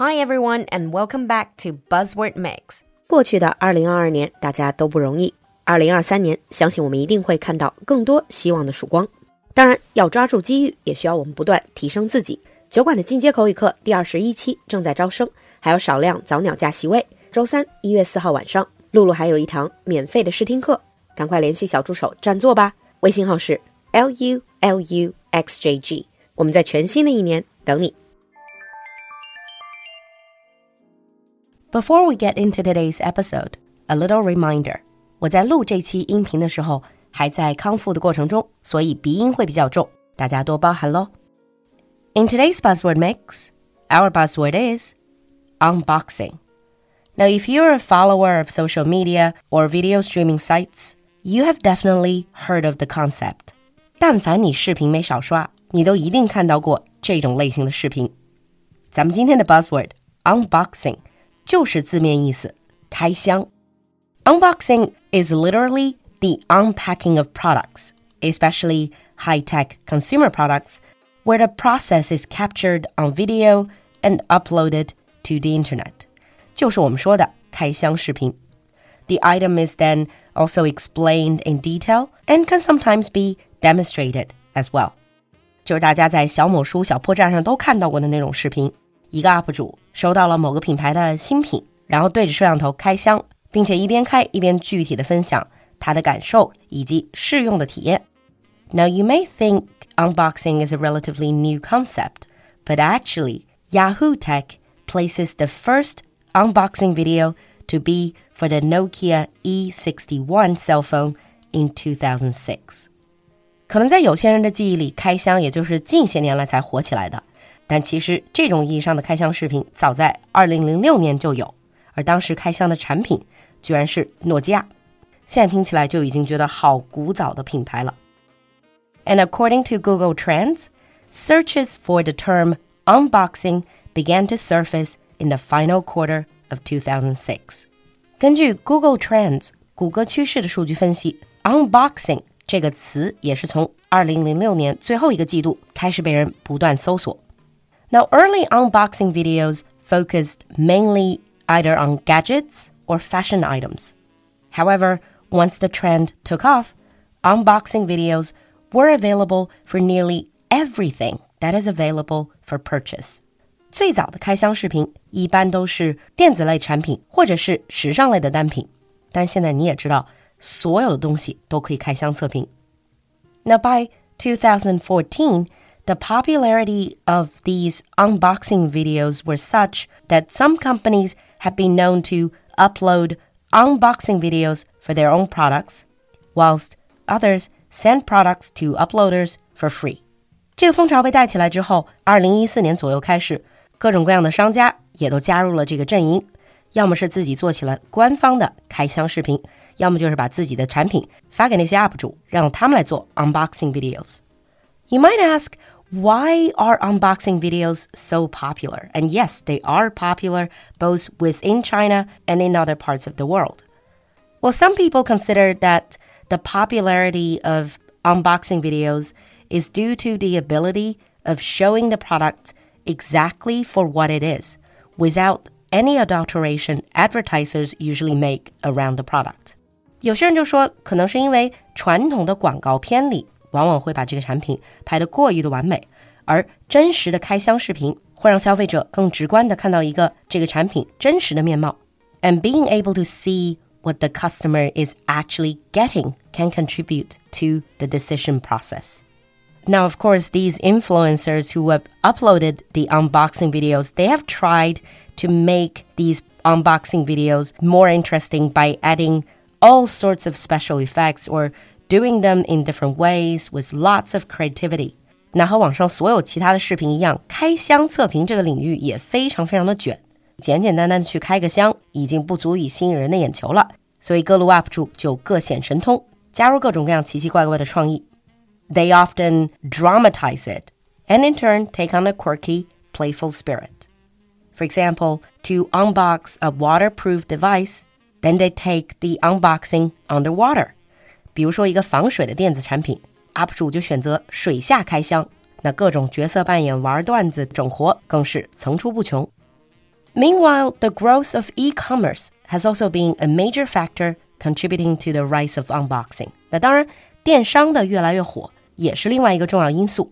Hi everyone, and welcome back to Buzzword Mix. 过去的二零二二年，大家都不容易。二零二三年，相信我们一定会看到更多希望的曙光。当然，要抓住机遇，也需要我们不断提升自己。酒馆的进阶口语课第二十一期正在招生，还有少量早鸟价席位。周三一月四号晚上，露露还有一堂免费的试听课，赶快联系小助手占座吧。微信号是 l u l u x j g。我们在全新的一年等你。Before we get into today's episode, a little reminder. 我在录这期音频的时候还在康复的过程中，所以鼻音会比较重，大家多包涵喽。In today's buzzword mix, our buzzword is unboxing. Now, if you're a follower of social media or video streaming sites, you have definitely heard of the concept. 但凡你视频没少刷，你都一定看到过这种类型的视频。咱们今天的 buzzword unboxing 就是字面意思，开箱。Unboxing is literally the unpacking of products, especially high-tech consumer products, where the process is captured on video and uploaded to the internet. 就是我们说的开箱视频。The item is then also explained in detail and can sometimes be demonstrated as well. 就是大家在小某书、小破站上都看到过的那种视频。 一个 UP 主收到了某个品牌的新品，然后对着摄像头开箱，并且一边开一边具体的分享他的感受以及试用的体验。Now you may think unboxing is a relatively new concept, but actually Yahoo Tech places the first unboxing video to be for the Nokia E61 cell phone in 2006. 可能在有些人的记忆里，开箱也就是近些年来才火起来的。 但其实这种意义上的开箱视频早在2006年就有，而当时开箱的产品居然是诺基亚。现在听起来就已经觉得好古早的品牌了。And according to Google Trends, searches for the term unboxing began to surface in the final quarter of 2006. 根据 Google Trends 谷歌趋势的数据分析，unboxing 这个词也是从2006年最后一个季度开始被人不断搜索。now, early unboxing videos focused mainly either on gadgets or fashion items. However, once the trend took off, unboxing videos were available for nearly everything that is available for purchase. 最早的开箱视频一般都是电子类产品或者是时尚类的单品，但现在你也知道，所有的东西都可以开箱测评。Now by 2014, the popularity of these unboxing videos were such that some companies have been known to upload unboxing videos for their own products, whilst others send products to uploaders for free. 这个风潮被带起来之后，二零一四年左右开始，各种各样的商家也都加入了这个阵营，要么是自己做起了官方的开箱视频，要么就是把自己的产品发给那些 UP 主，让他们来做 unboxing videos. You might ask, why are unboxing videos so popular? And yes, they are popular both within China and in other parts of the world. Well, some people consider that the popularity of unboxing videos is due to the ability of showing the product exactly for what it is without any adulteration advertisers usually make around the product. 有些人就说，可能是因为传统的广告片里 往往会把这个产品拍得过于的完美，而真实的开箱视频会让消费者更直观的看到一个这个产品真实的面貌。And being able to see what the customer is actually getting can contribute to the decision process. Now, of course, these influencers who have uploaded the unboxing videos, they have tried to make these unboxing videos more interesting by adding all sorts of special effects or doing them in different ways with lots of creativity. 那和网上所有其他的视频一样，开箱测评这个领域也非常非常的卷。简简单单的去开个箱，已经不足以吸引人的眼球了。所以各路 UP 主就各显神通，加入各种各样奇奇怪怪的创意。They often dramatize it, and in turn take on a quirky, playful spirit. For example, to unbox a waterproof device, then they take the unboxing underwater. 比如说一个防水的电子产品，UP 主就选择水下开箱，那各种角色扮演、玩段子、整活更是层出不穷。 Meanwhile, the growth of e-commerce has also been a major factor contributing to the rise of unboxing. 那当然，电商的越来越火也是另外一个重要因素。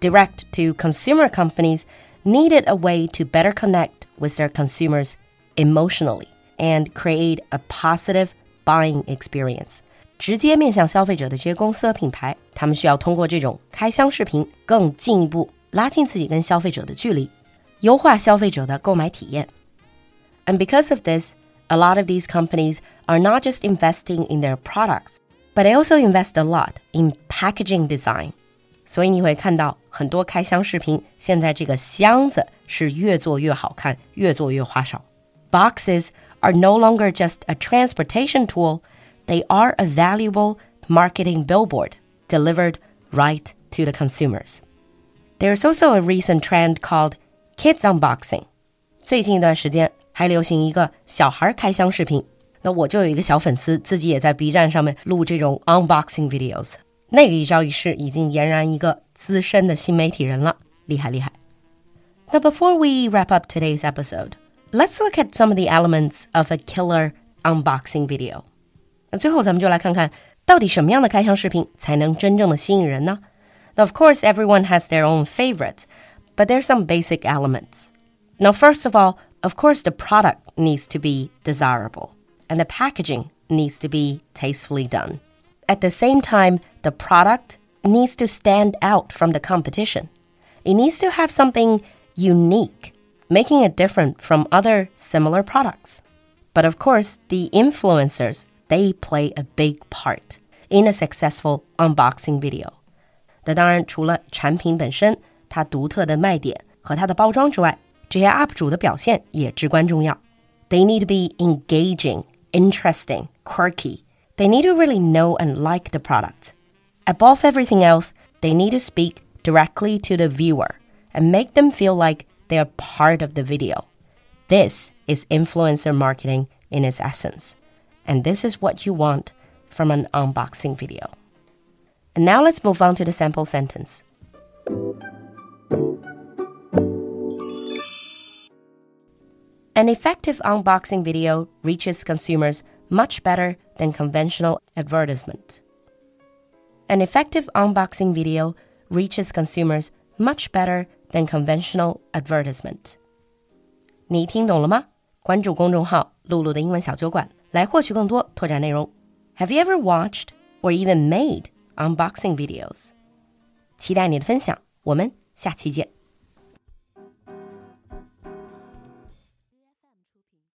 Direct to consumer companies needed a way to better connect with their consumers emotionally and create a positive buying experience. 直接面向消费者的这些公司和品牌，他们需要通过这种开箱视频，更进一步拉近自己跟消费者的距离，优化消费者的购买体验。And because of this, a lot of these companies are not just investing in their products, but they also invest a lot in packaging design. 所以你会看到很多开箱视频，现在这个箱子是越做越好看，越做越花哨。Boxes are no longer just a transportation tool they are a valuable marketing billboard delivered right to the consumers. There's also a recent trend called kids unboxing. 最近一段时间还流行一个小孩开箱视频。那我就有一个小粉丝，自己也在 B 站上面录这种 unboxing videos。那个一招一式已经俨然一个资深的新媒体人了，厉害厉害。Now, before we wrap up today's episode, let's look at some of the elements of a killer unboxing video. 最后咱们就来看看到底什么样的开箱视频才能真正的吸引人呢？Now, of course, everyone has their own favorites, but there's some basic elements. Now, first of all, of course, the product needs to be desirable, and the packaging needs to be tastefully done. At the same time, the product needs to stand out from the competition. It needs to have something unique, making it different from other similar products. But of course, the influencers they play a big part in a successful unboxing video. 那当然，除了产品本身它独特的卖点和它的包装之外，这些 UP 主的表现也至关重要。They need to be engaging, interesting, quirky. They need to really know and like the product. Above everything else, they need to speak directly to the viewer and make them feel like they are part of the video. This is influencer marketing in its essence. And this is what you want from an unboxing video. And now let's move on to the sample sentence. An effective unboxing video reaches consumers much better than conventional advertisement. An effective unboxing video reaches consumers much better than conventional advertisement. 你听懂了吗？关注公众号“璐璐的英文小酒馆”，来获取更多拓展内容。Have you ever watched or even made unboxing videos？期待你的分享，我们下期见。